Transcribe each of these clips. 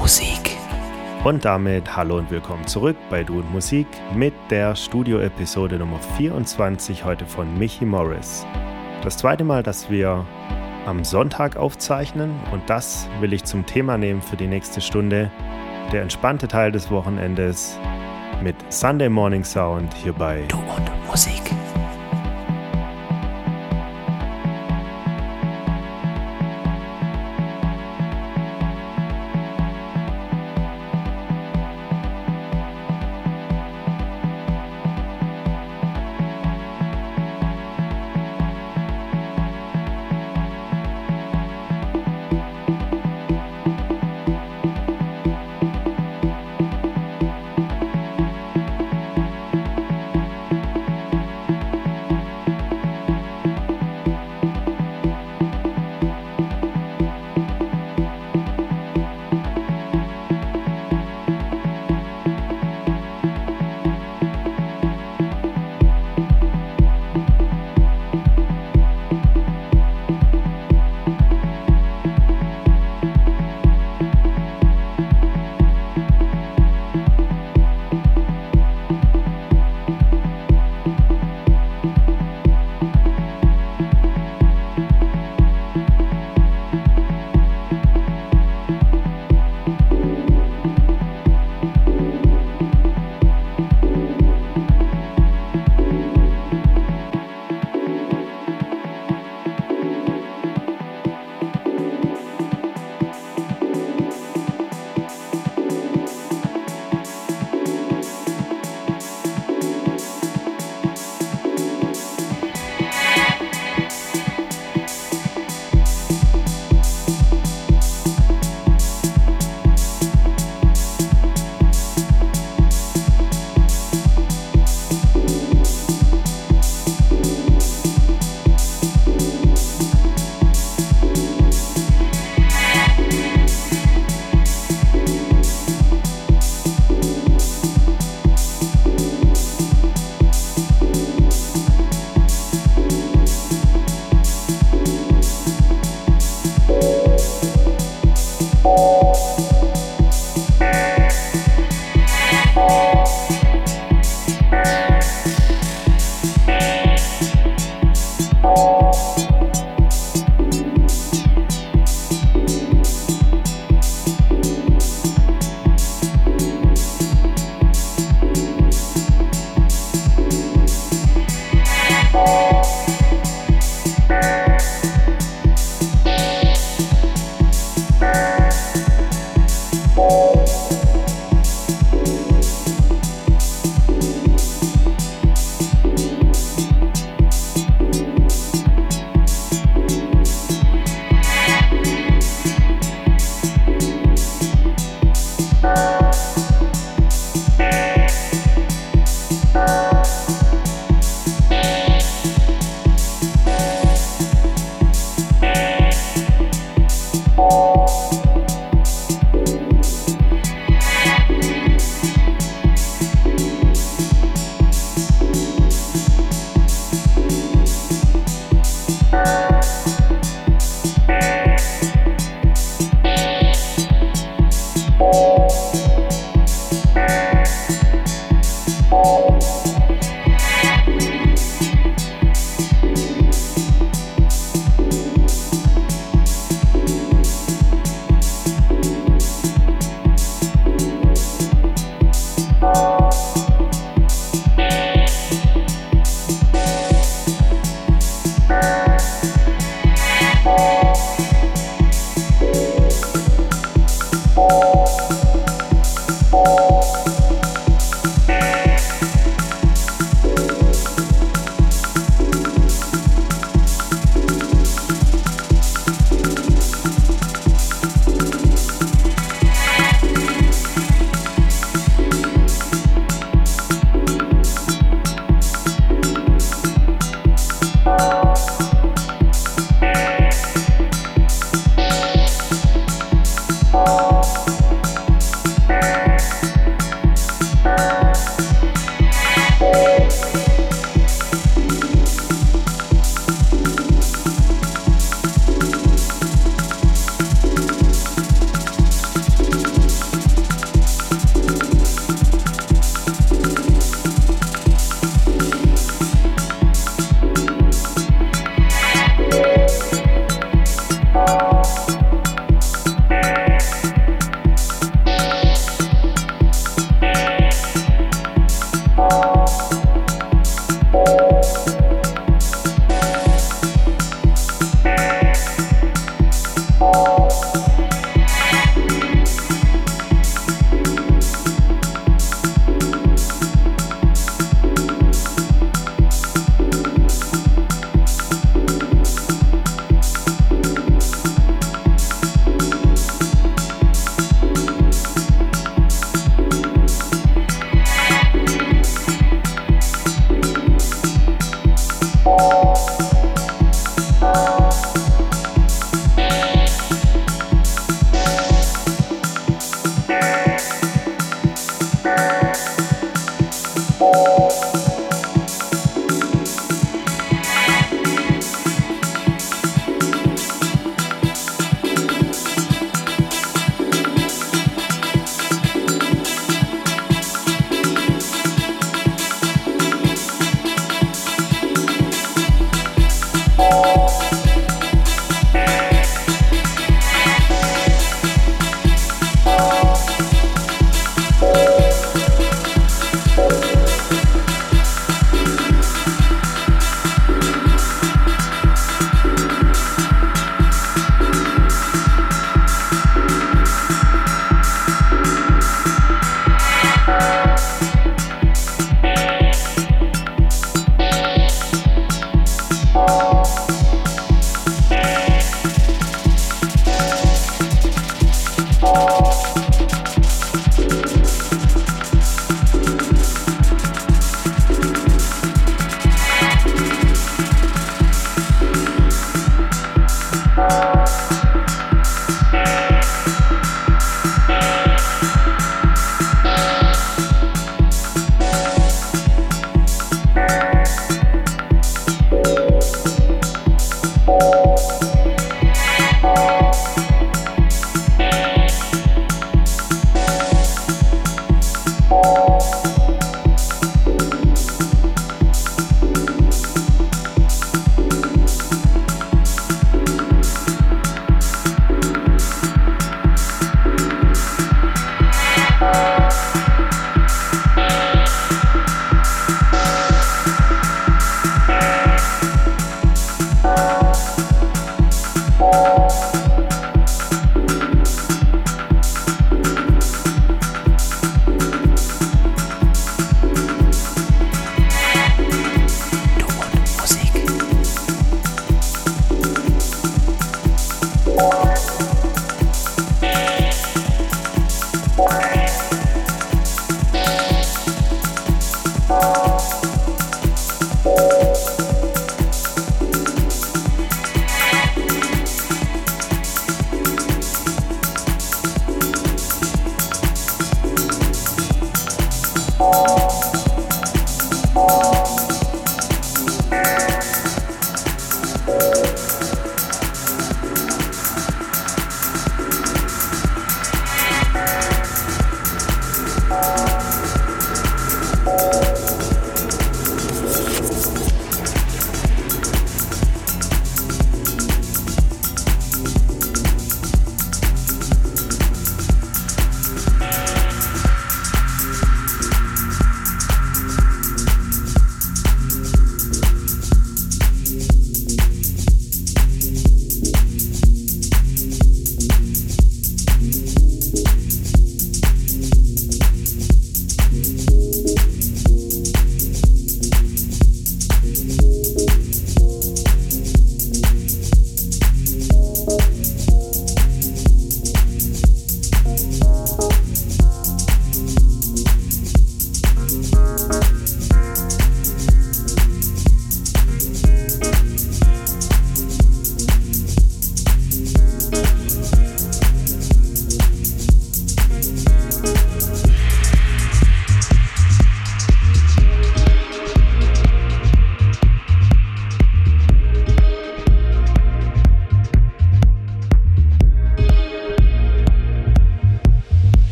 Musik. Und damit hallo und willkommen zurück bei Du und Musik mit der Studio-Episode Nummer 24 heute von Michi Morris. Das zweite Mal, dass wir am Sonntag aufzeichnen und das will ich zum Thema nehmen für die nächste Stunde. Der entspannte Teil des Wochenendes mit Sunday Morning Sound hier bei Du und Musik.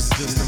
wisdom.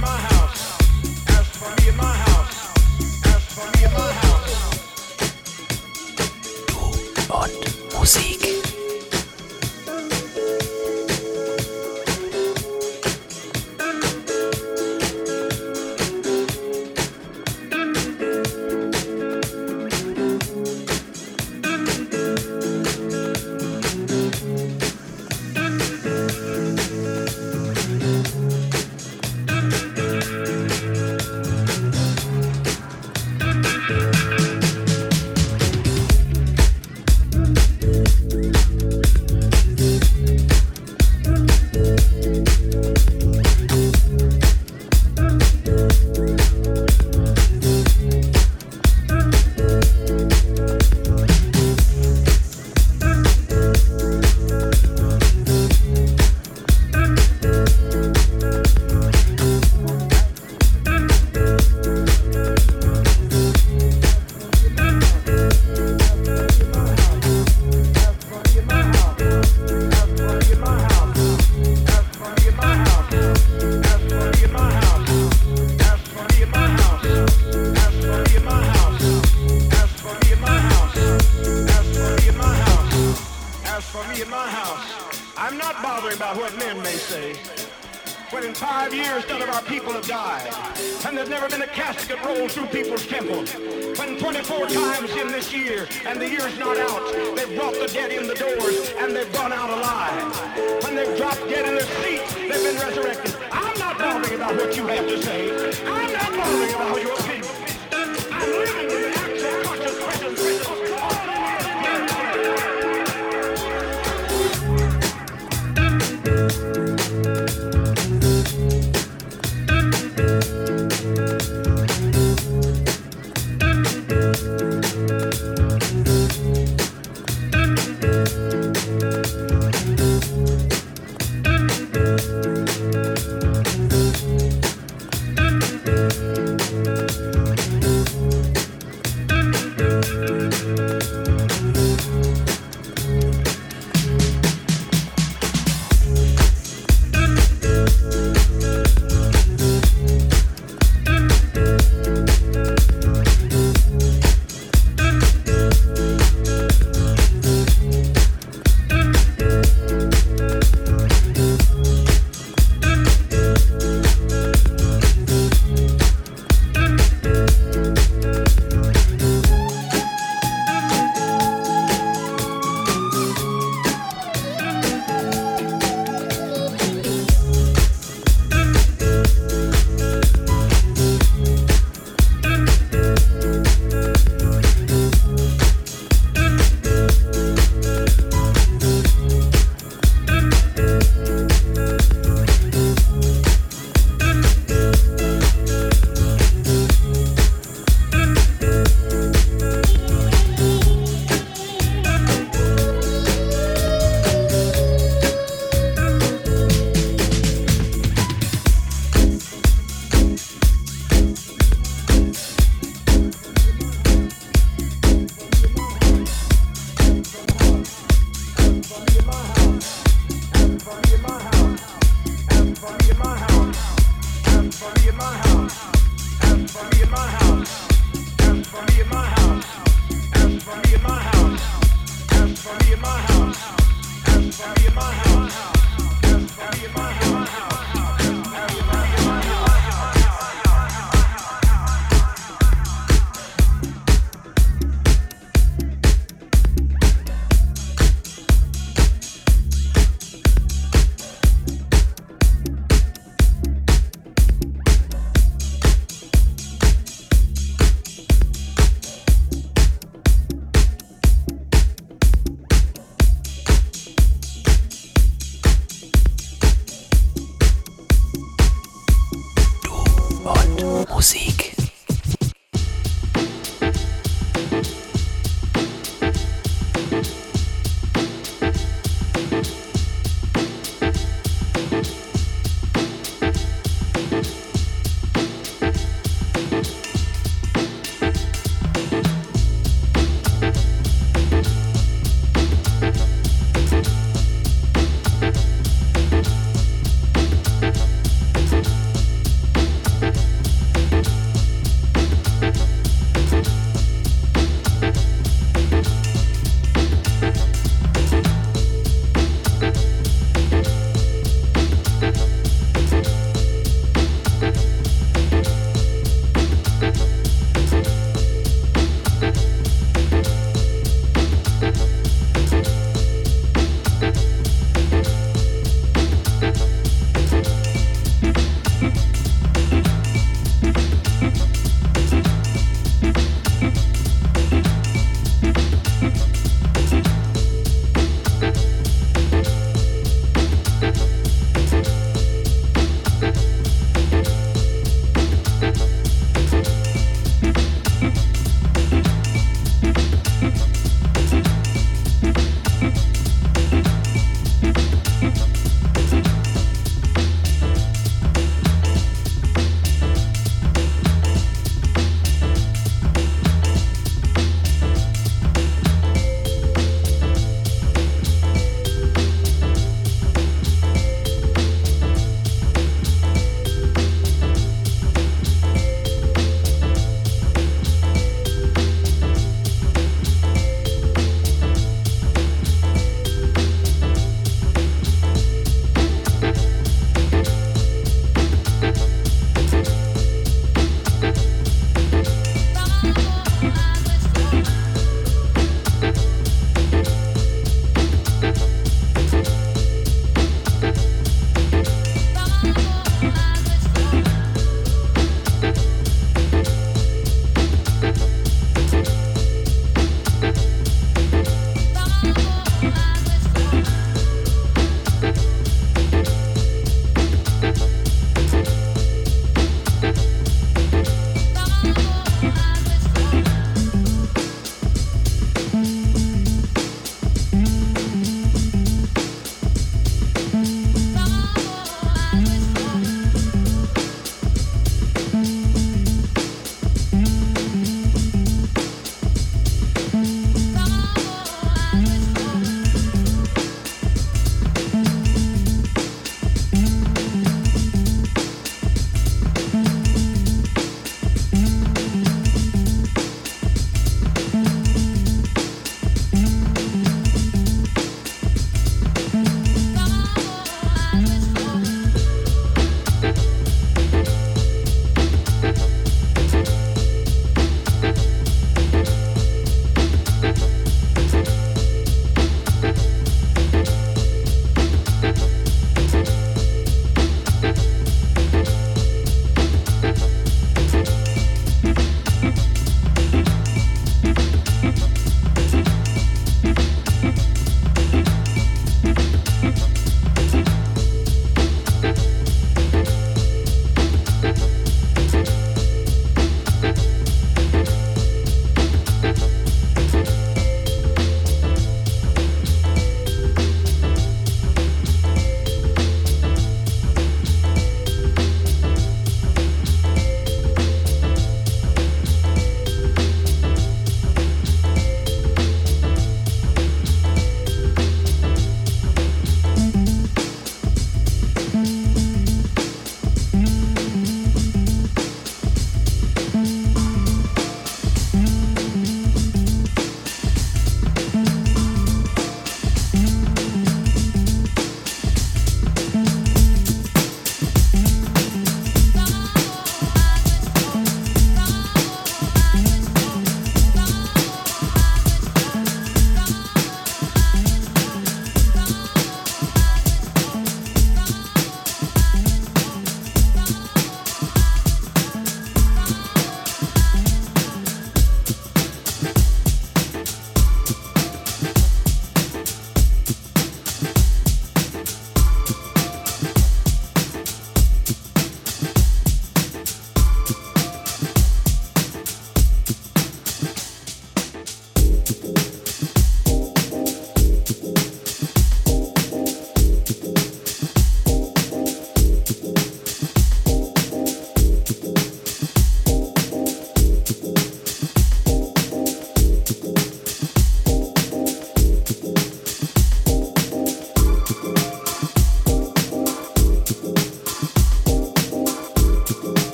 my house.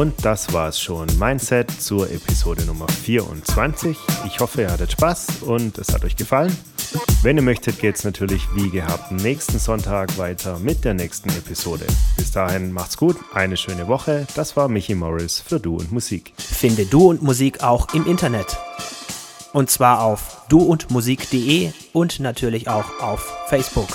Und das war's schon. Mein Set zur Episode Nummer 24. Ich hoffe, ihr hattet Spaß und es hat euch gefallen. Wenn ihr möchtet, geht's natürlich wie gehabt nächsten Sonntag weiter mit der nächsten Episode. Bis dahin macht's gut, eine schöne Woche. Das war Michi Morris für Du und Musik. Finde Du und Musik auch im Internet. Und zwar auf duundmusik.de und natürlich auch auf Facebook.